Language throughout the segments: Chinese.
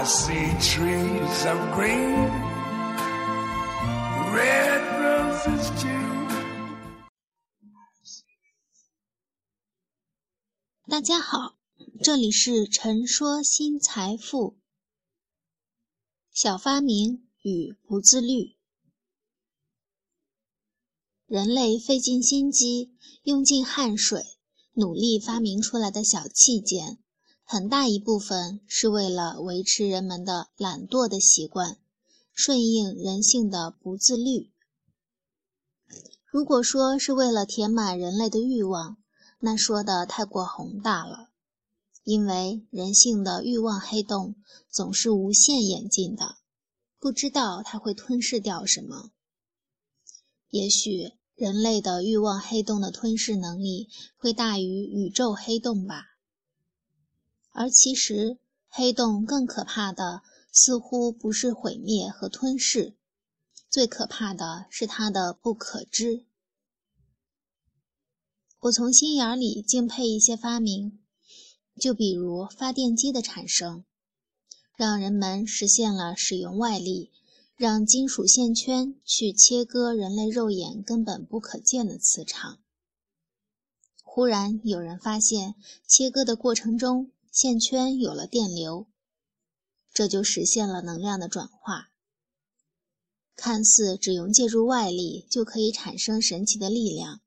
I see trees of green, red roses too. 大家好，这里是陈说新财富。小发明与不自律，人类费尽心机，用尽汗水，努力发明出来的小器件，很大一部分是为了维持人们的懒惰的习惯，顺应人性的不自律。如果说是为了填满人类的欲望，那说的太过宏大了，因为人性的欲望黑洞总是无限演进的，不知道它会吞噬掉什么。也许人类的欲望黑洞的吞噬能力会大于宇宙黑洞吧。而其实，黑洞更可怕的似乎不是毁灭和吞噬，最可怕的是它的不可知。我从心眼里敬佩一些发明，就比如发电机的产生，让人们实现了使用外力，让金属线圈去切割人类肉眼根本不可见的磁场。忽然有人发现，切割的过程中线圈有了电流，这就实现了能量的转化。看似只用借助外力就可以产生神奇的力量。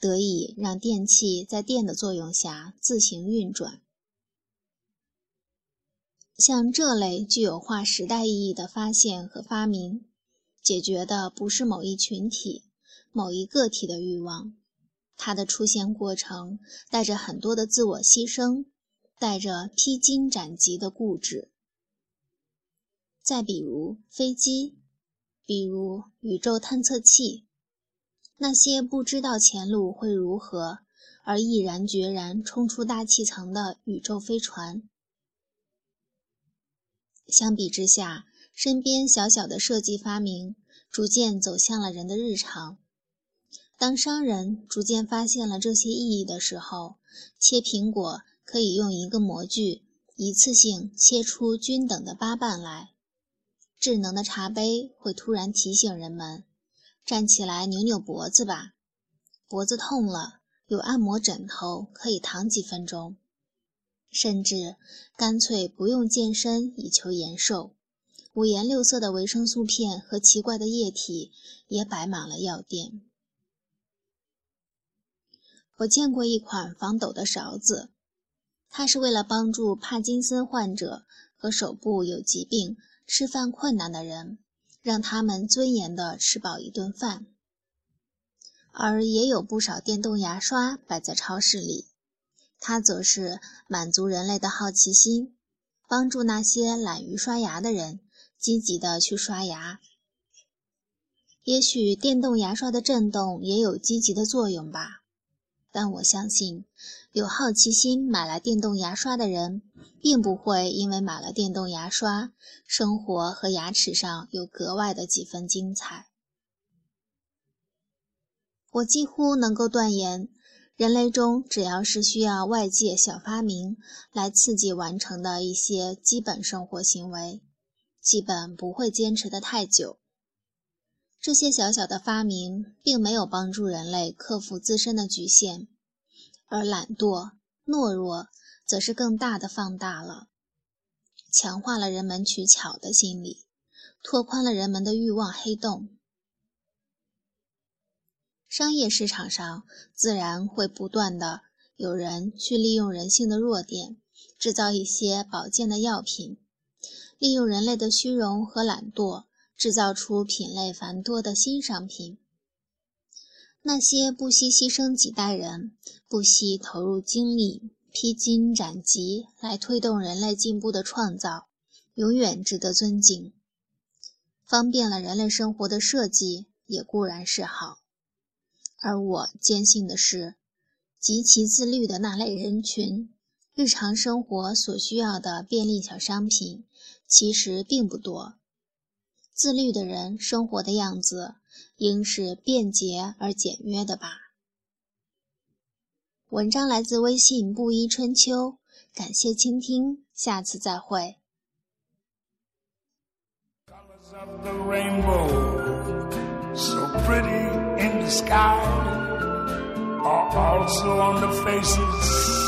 得以让电器在电的作用下自行运转。像这类具有划时代意义的发现和发明，解决的不是某一群体、某一个体的欲望，它的出现过程带着很多的自我牺牲，带着披荆斩棘的固执。再比如飞机，比如宇宙探测器。那些不知道前路会如何而毅然决然冲出大气层的宇宙飞船，相比之下，身边小小的设计发明逐渐走向了人的日常。当商人逐渐发现了这些意义的时候，切苹果可以用一个模具一次性切出均等的八瓣来，智能的茶杯会突然提醒人们。站起来扭扭脖子吧，脖子痛了，有按摩枕头可以躺几分钟。甚至干脆不用健身以求延寿，五颜六色的维生素片和奇怪的液体也摆满了药店。我见过一款防抖的勺子，它是为了帮助帕金森患者和手部有疾病、吃饭困难的人。让他们尊严地吃饱一顿饭，而也有不少电动牙刷摆在超市里，它则是满足人类的好奇心，帮助那些懒于刷牙的人积极地去刷牙。也许电动牙刷的震动也有积极的作用吧。但我相信，有好奇心买来电动牙刷的人，并不会因为买了电动牙刷，生活和牙齿上有格外的几分精彩。我几乎能够断言，人类中只要是需要外界小发明来刺激完成的一些基本生活行为，基本不会坚持得太久。这些小小的发明并没有帮助人类克服自身的局限，而懒惰、懦弱则是更大的放大了，强化了人们取巧的心理，拓宽了人们的欲望黑洞。商业市场上自然会不断的有人去利用人性的弱点，制造一些保健的药品，利用人类的虚荣和懒惰。制造出品类繁多的新商品。那些不惜牺牲几代人、不惜投入精力、披荆斩棘来推动人类进步的创造，永远值得尊敬。方便了人类生活的设计也固然是好，而我坚信的是，极其自律的那类人群，日常生活所需要的便利小商品，其实并不多。自律的人生活的样子，应是便捷而简约的吧。文章来自微信布衣春秋，感谢倾听，下次再会。Of the rainbow, so pretty in the sky, are also on the faces